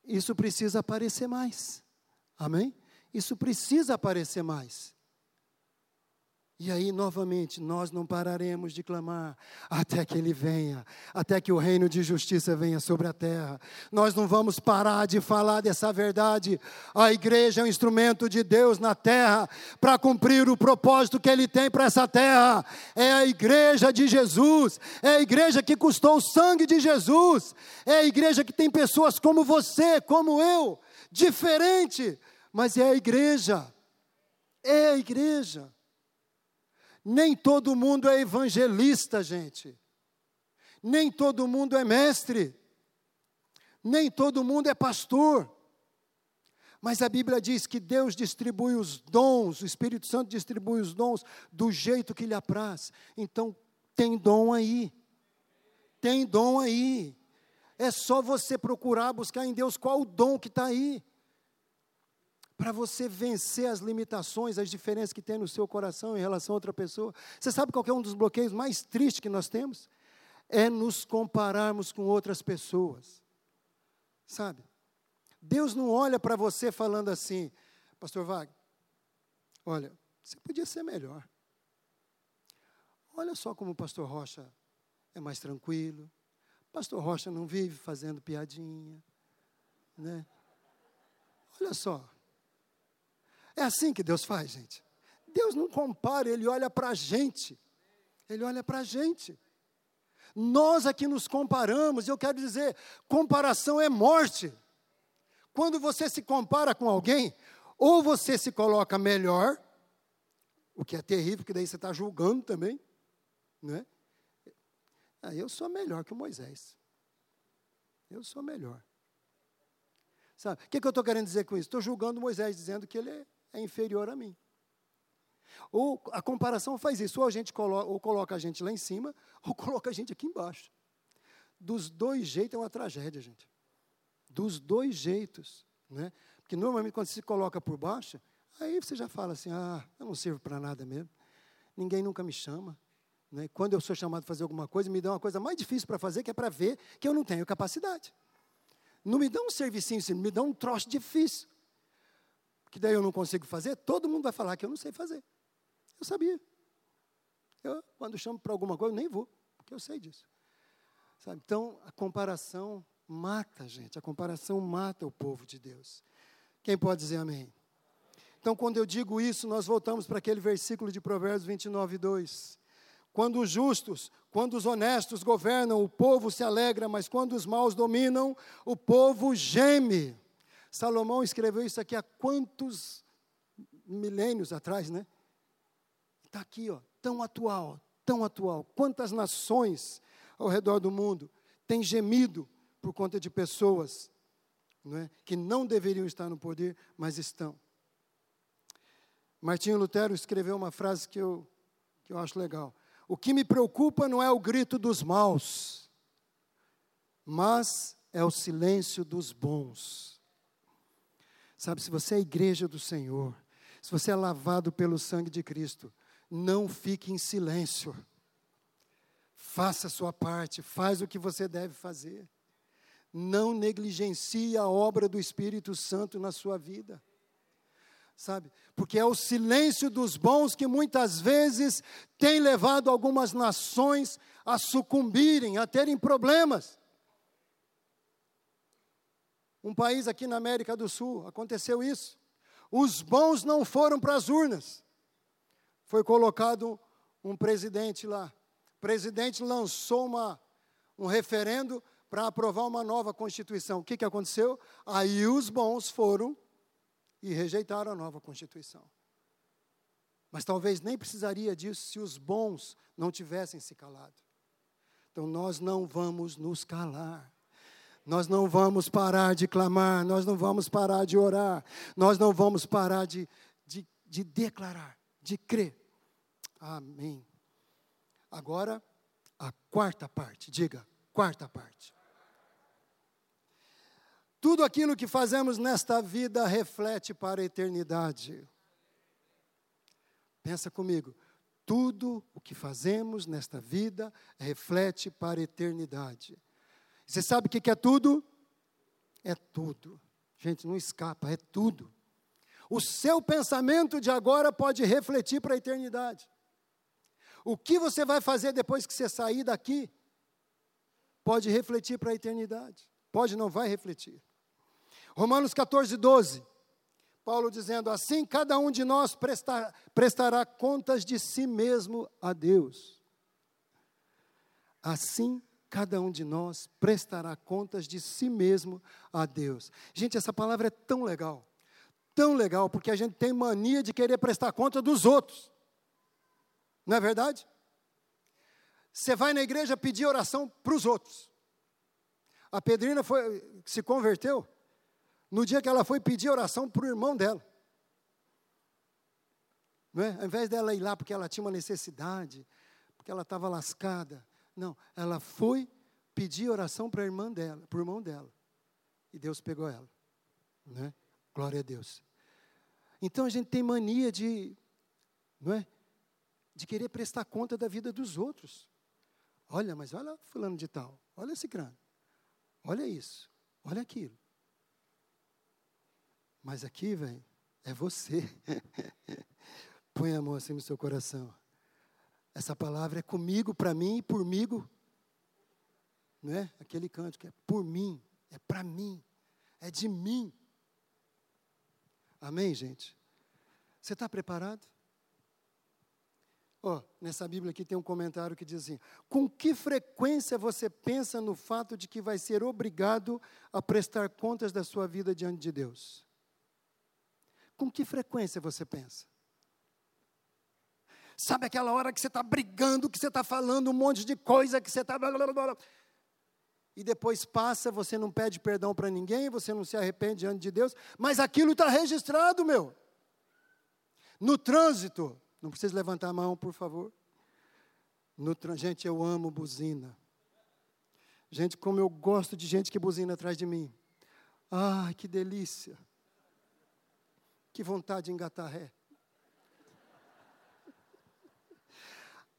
Isso precisa aparecer mais. Amém? Isso precisa aparecer mais. E aí, novamente, nós não pararemos de clamar até que Ele venha, até que o reino de justiça venha sobre a terra. Nós não vamos parar de falar dessa verdade. A igreja é um instrumento de Deus na terra para cumprir o propósito que Ele tem para essa terra. É a igreja de Jesus, é a igreja que custou o sangue de Jesus, é a igreja que tem pessoas como você, como eu, diferente, mas é a igreja. É a igreja. Nem todo mundo é evangelista, gente. Nem todo mundo é mestre. Nem todo mundo é pastor. Mas a Bíblia diz que Deus distribui os dons, o Espírito Santo distribui os dons do jeito que lhe apraz. Então, tem dom aí. Tem dom aí. É só você procurar, buscar em Deus qual o dom que está aí para você vencer as limitações, as diferenças que tem no seu coração em relação a outra pessoa. Você sabe qual é um dos bloqueios mais tristes que nós temos? É nos compararmos com outras pessoas. Sabe? Deus não olha para você falando assim, Pastor Wagner, olha, você podia ser melhor. Olha só como o pastor Rocha é mais tranquilo. Pastor Rocha não vive fazendo piadinha, né? Olha só, é assim que Deus faz, gente. Deus não compara, Ele olha para a gente. Ele olha para a gente. Nós aqui nos comparamos, e eu quero dizer, comparação é morte. Quando você se compara com alguém, ou você se coloca melhor, o que é terrível, porque daí você está julgando também, né? Ah, eu sou melhor que o Moisés. Eu sou melhor. Sabe? O que, que eu estou querendo dizer com isso? Estou julgando Moisés, dizendo que ele é é inferior a mim. Ou a comparação faz isso, ou a gente coloca, ou coloca a gente lá em cima, ou coloca a gente aqui embaixo. Dos dois jeitos é uma tragédia, gente. Dos dois jeitos. Né? Porque normalmente quando se coloca por baixo, aí você já fala assim, ah, eu não sirvo para nada mesmo. Ninguém nunca me chama. Né? Quando eu sou chamado a fazer alguma coisa, me dá uma coisa mais difícil para fazer, que é para ver que eu não tenho capacidade. Não me dá um servicinho, me dá um troço difícil que daí eu não consigo fazer, todo mundo vai falar que eu não sei fazer. Eu sabia. Eu, quando chamo para alguma coisa, eu nem vou, porque eu sei disso. Sabe? Então, a comparação mata, gente. A comparação mata o povo de Deus. Quem pode dizer amém? Então, quando eu digo isso, nós voltamos para aquele versículo de Provérbios 29, 2. Quando os justos, quando os honestos governam, o povo se alegra, mas quando os maus dominam, o povo geme. Salomão escreveu isso aqui há quantos milênios atrás, né? Está aqui, ó, tão atual, tão atual. Quantas nações ao redor do mundo têm gemido por conta de pessoas não é, que não deveriam estar no poder, mas estão. Martinho Lutero escreveu uma frase que eu, que eu acho legal. O que me preocupa não é o grito dos maus, mas é o silêncio dos bons. Sabe, se você é igreja do Senhor, se você é lavado pelo sangue de Cristo, não fique em silêncio. Faça a sua parte, faz o que você deve fazer. Não negligencie a obra do Espírito Santo na sua vida. Sabe? Porque é o silêncio dos bons que muitas vezes tem levado algumas nações a sucumbirem, a terem problemas. Um país aqui na América do Sul, aconteceu isso. Os bons não foram para as urnas. Foi colocado um presidente lá. O presidente lançou uma, um referendo para aprovar uma nova Constituição. O que, que aconteceu? Aí os bons foram e rejeitaram a nova Constituição. Mas talvez nem precisaria disso se os bons não tivessem se calado. Então nós não vamos nos calar. Nós não vamos parar de clamar, nós não vamos parar de orar, nós não vamos parar de, de, de declarar, de crer. Amém. Agora, a quarta parte, diga, quarta parte. Tudo aquilo que fazemos nesta vida reflete para a eternidade. Pensa comigo. Tudo o que fazemos nesta vida reflete para a eternidade. Você sabe o que é tudo? É tudo. Gente, não escapa, é tudo. O seu pensamento de agora pode refletir para a eternidade. O que você vai fazer depois que você sair daqui? Pode refletir para a eternidade. Pode, não vai refletir. Romanos 14, 12. Paulo dizendo assim: cada um de nós prestar, prestará contas de si mesmo a Deus. Assim, cada um de nós prestará contas de si mesmo a Deus. Gente, essa palavra é tão legal, tão legal, porque a gente tem mania de querer prestar conta dos outros. Não é verdade? Você vai na igreja pedir oração para os outros. A Pedrina foi, se converteu no dia que ela foi pedir oração para o irmão dela. Não é? Ao invés dela ir lá porque ela tinha uma necessidade, porque ela estava lascada. Não, ela foi pedir oração para a irmã dela, para o irmão dela. E Deus pegou ela. Né? Glória a Deus. Então a gente tem mania de, não é? De querer prestar conta da vida dos outros. Olha, mas olha fulano de tal. Olha esse crânio. Olha isso. Olha aquilo. Mas aqui, velho, é você. Põe a mão assim no seu coração. Essa palavra é comigo, para mim e pormigo. Não é? Aquele que é por mim, é para mim, é de mim. Amém, gente? Você está preparado? Ó, oh, nessa Bíblia aqui tem um comentário que diz assim: Com que frequência você pensa no fato de que vai ser obrigado a prestar contas da sua vida diante de Deus? Com que frequência você pensa? Sabe aquela hora que você está brigando, que você está falando um monte de coisa, que você está. E depois passa, você não pede perdão para ninguém, você não se arrepende diante de Deus, mas aquilo está registrado, meu. No trânsito, não precisa levantar a mão, por favor. No, gente, eu amo buzina. Gente, como eu gosto de gente que buzina atrás de mim. Ai, que delícia. Que vontade de engatar ré.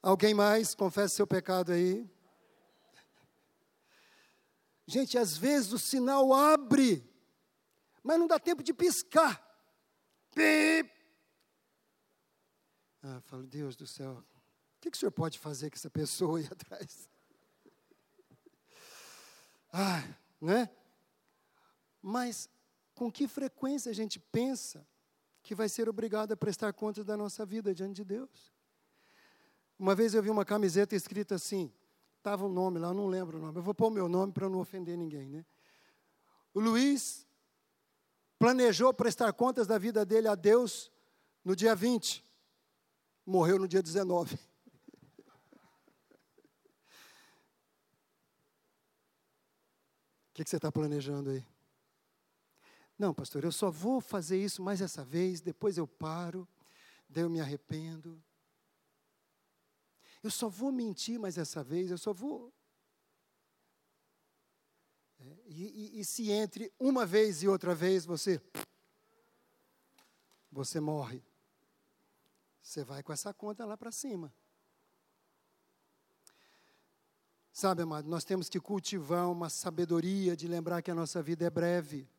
Alguém mais? Confesse seu pecado aí. Gente, às vezes o sinal abre, mas não dá tempo de piscar. Pip. Ah, falo, Deus do céu, o que, que o senhor pode fazer com essa pessoa aí atrás? Ah, né? Mas com que frequência a gente pensa que vai ser obrigado a prestar contas da nossa vida diante de Deus. Uma vez eu vi uma camiseta escrita assim, estava um nome lá, eu não lembro o nome, eu vou pôr o meu nome para não ofender ninguém, né? O Luiz planejou prestar contas da vida dele a Deus no dia 20, morreu no dia 19. O que, que você está planejando aí? Não, pastor, eu só vou fazer isso mais essa vez, depois eu paro, daí eu me arrependo. Eu só vou mentir mais essa vez, eu só vou. É, e, e, e se entre uma vez e outra vez você. Você morre. Você vai com essa conta lá para cima. Sabe, amado, nós temos que cultivar uma sabedoria de lembrar que a nossa vida é breve.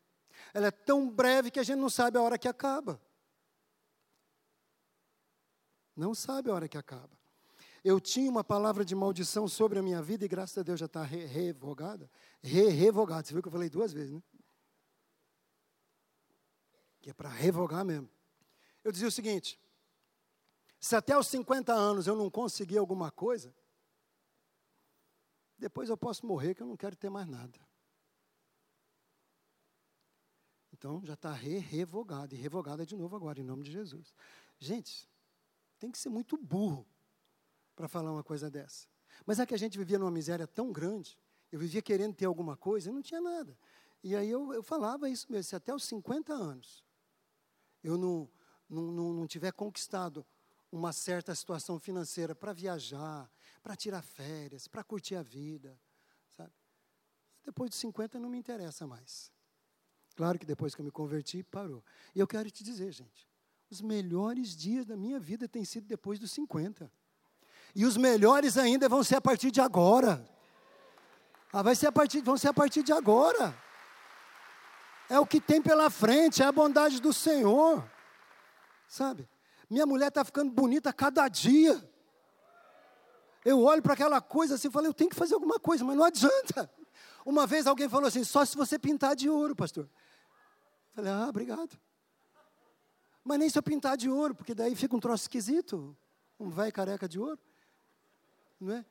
Ela é tão breve que a gente não sabe a hora que acaba. Não sabe a hora que acaba. Eu tinha uma palavra de maldição sobre a minha vida e graças a Deus já está re revogada. Re revogada. Você viu que eu falei duas vezes, né? Que é para revogar mesmo. Eu dizia o seguinte: se até os 50 anos eu não conseguir alguma coisa, depois eu posso morrer que eu não quero ter mais nada. Então já está re revogada, e revogada de novo agora, em nome de Jesus. Gente, tem que ser muito burro para falar uma coisa dessa. Mas é que a gente vivia numa miséria tão grande, eu vivia querendo ter alguma coisa e não tinha nada. E aí eu, eu falava isso mesmo, se até os 50 anos eu não, não, não, não tiver conquistado uma certa situação financeira para viajar, para tirar férias, para curtir a vida, sabe? Depois de 50 não me interessa mais. Claro que depois que eu me converti, parou. E eu quero te dizer, gente, os melhores dias da minha vida têm sido depois dos 50. E os melhores ainda vão ser a partir de agora. Ah, vai ser a partir, vão ser a partir de agora. É o que tem pela frente, é a bondade do Senhor. Sabe? Minha mulher está ficando bonita cada dia. Eu olho para aquela coisa assim e falo, eu tenho que fazer alguma coisa, mas não adianta. Uma vez alguém falou assim, só se você pintar de ouro, pastor. Eu falei, ah, obrigado. Mas nem se eu pintar de ouro, porque daí fica um troço esquisito. Um velho careca de ouro. Não é?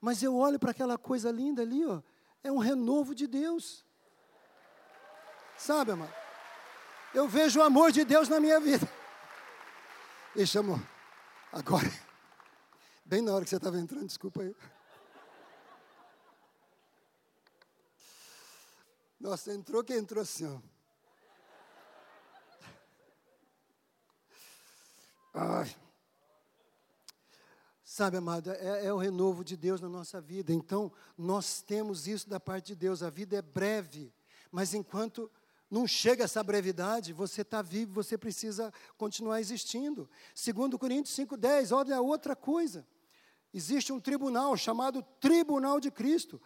Mas eu olho para aquela coisa linda ali, ó. É um renovo de Deus. Sabe, amado? Eu vejo o amor de Deus na minha vida. E chamou. Agora. Bem na hora que você estava entrando, desculpa aí. Nossa, entrou que entrou assim, ó. Ai. Sabe, amado, é, é, o renovo de Deus na nossa vida. Então, nós temos isso da parte de Deus. A vida é breve, mas enquanto não chega essa brevidade, você está vivo, você precisa continuar existindo. Segundo Coríntios 5,10, olha outra coisa. Existe um tribunal chamado Tribunal de Cristo.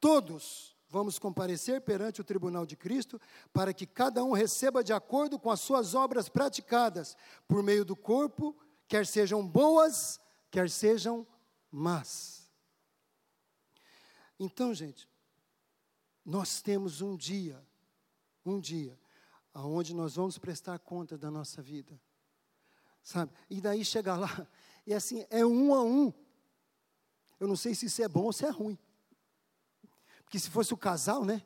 Todos vamos comparecer perante o tribunal de Cristo para que cada um receba de acordo com as suas obras praticadas por meio do corpo, quer sejam boas, quer sejam más. Então, gente, nós temos um dia, um dia, aonde nós vamos prestar conta da nossa vida. Sabe? E daí chegar lá, e assim, é um a um. Eu não sei se isso é bom ou se é ruim. Porque se fosse o casal, né?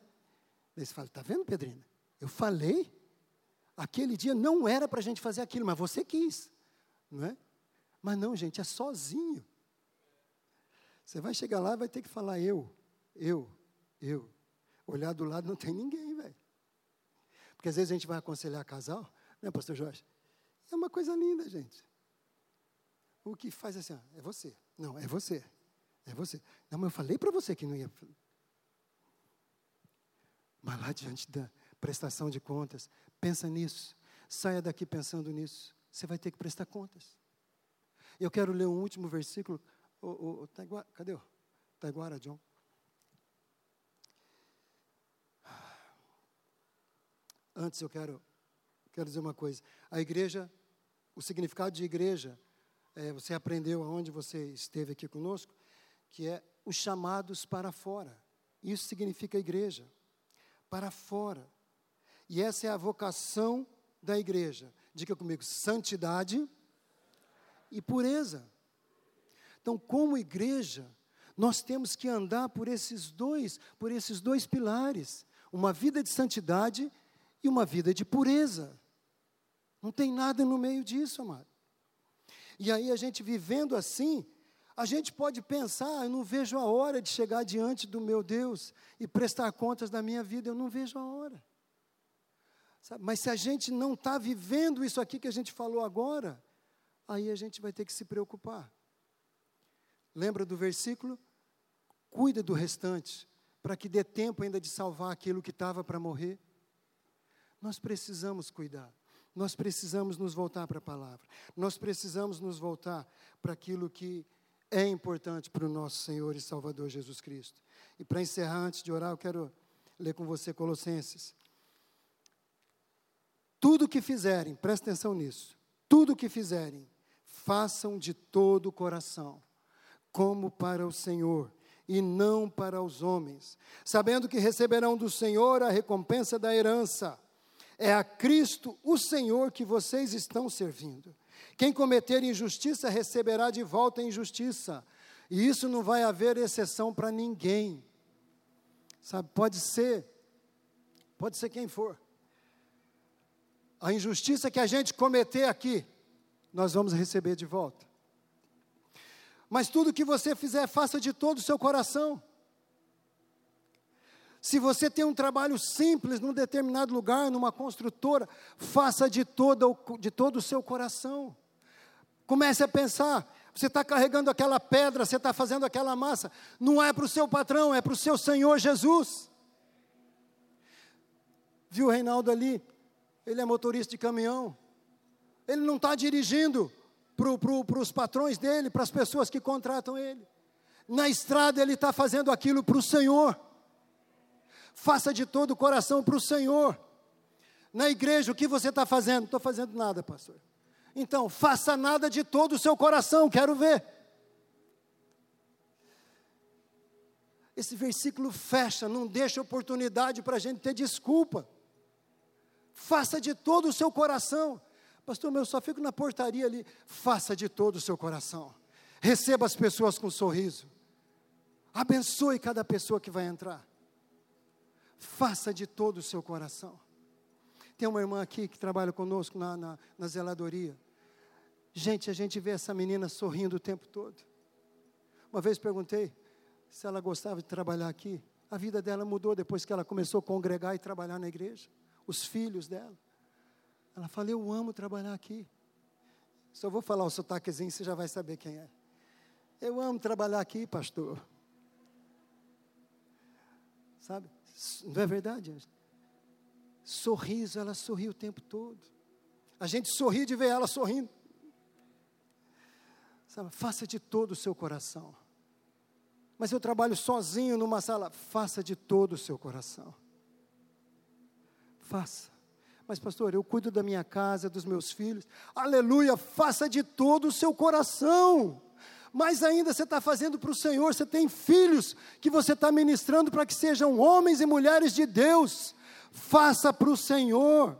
Daí você fala, tá vendo, Pedrina? Eu falei, aquele dia não era para a gente fazer aquilo, mas você quis, não é? Mas não, gente, é sozinho. Você vai chegar lá e vai ter que falar eu, eu, eu. Olhar do lado não tem ninguém, velho. Porque às vezes a gente vai aconselhar casal, né, pastor Jorge? É uma coisa linda, gente. O que faz assim, ó, é você. Não, é você. É você. Não, mas eu falei para você que não ia. Mas lá diante da prestação de contas, pensa nisso. Saia daqui pensando nisso. Você vai ter que prestar contas. Eu quero ler um último versículo. O, o, o Taiguara, cadê o Taiguara, John? Antes eu quero, quero dizer uma coisa. A igreja, o significado de igreja, é, você aprendeu aonde você esteve aqui conosco, que é os chamados para fora. Isso significa igreja para fora. E essa é a vocação da igreja. Diga comigo: santidade e pureza. Então, como igreja, nós temos que andar por esses dois, por esses dois pilares, uma vida de santidade e uma vida de pureza. Não tem nada no meio disso, amado. E aí a gente vivendo assim, a gente pode pensar, eu não vejo a hora de chegar diante do meu Deus e prestar contas da minha vida, eu não vejo a hora. Sabe? Mas se a gente não está vivendo isso aqui que a gente falou agora, aí a gente vai ter que se preocupar. Lembra do versículo? Cuida do restante, para que dê tempo ainda de salvar aquilo que estava para morrer. Nós precisamos cuidar. Nós precisamos nos voltar para a palavra. Nós precisamos nos voltar para aquilo que é importante para o nosso Senhor e Salvador Jesus Cristo. E para encerrar, antes de orar, eu quero ler com você Colossenses. Tudo que fizerem, presta atenção nisso, tudo que fizerem, façam de todo o coração, como para o Senhor e não para os homens, sabendo que receberão do Senhor a recompensa da herança. É a Cristo, o Senhor, que vocês estão servindo. Quem cometer injustiça receberá de volta a injustiça. E isso não vai haver exceção para ninguém. Sabe, pode ser, pode ser quem for. A injustiça que a gente cometer aqui, nós vamos receber de volta. Mas tudo que você fizer, faça de todo o seu coração. Se você tem um trabalho simples num determinado lugar, numa construtora, faça de todo, de todo o seu coração. Comece a pensar. Você está carregando aquela pedra, você está fazendo aquela massa. Não é para o seu patrão, é para o seu Senhor Jesus. Viu o Reinaldo ali? Ele é motorista de caminhão. Ele não está dirigindo para pro, os patrões dele, para as pessoas que contratam ele. Na estrada ele está fazendo aquilo para o Senhor. Faça de todo o coração para o Senhor. Na igreja, o que você está fazendo? Não estou fazendo nada, pastor. Então, faça nada de todo o seu coração, quero ver. esse versículo fecha, não deixa oportunidade para a gente ter desculpa. Faça de todo o seu coração. Pastor, meu, eu só fico na portaria ali. Faça de todo o seu coração. Receba as pessoas com um sorriso. Abençoe cada pessoa que vai entrar. Faça de todo o seu coração. Tem uma irmã aqui que trabalha conosco na, na, na zeladoria. Gente, a gente vê essa menina sorrindo o tempo todo. Uma vez perguntei se ela gostava de trabalhar aqui. A vida dela mudou depois que ela começou a congregar e trabalhar na igreja. Os filhos dela. Ela falou: Eu amo trabalhar aqui. Só vou falar o sotaquezinho, você já vai saber quem é. Eu amo trabalhar aqui, pastor. Sabe? Não é verdade? Sorriso, ela sorri o tempo todo. A gente sorri de ver ela sorrindo. Sabe? Faça de todo o seu coração. Mas eu trabalho sozinho numa sala. Faça de todo o seu coração. Faça. Mas, pastor, eu cuido da minha casa, dos meus filhos. Aleluia, faça de todo o seu coração mais ainda você está fazendo para o Senhor, você tem filhos que você está ministrando para que sejam homens e mulheres de Deus, faça para o Senhor.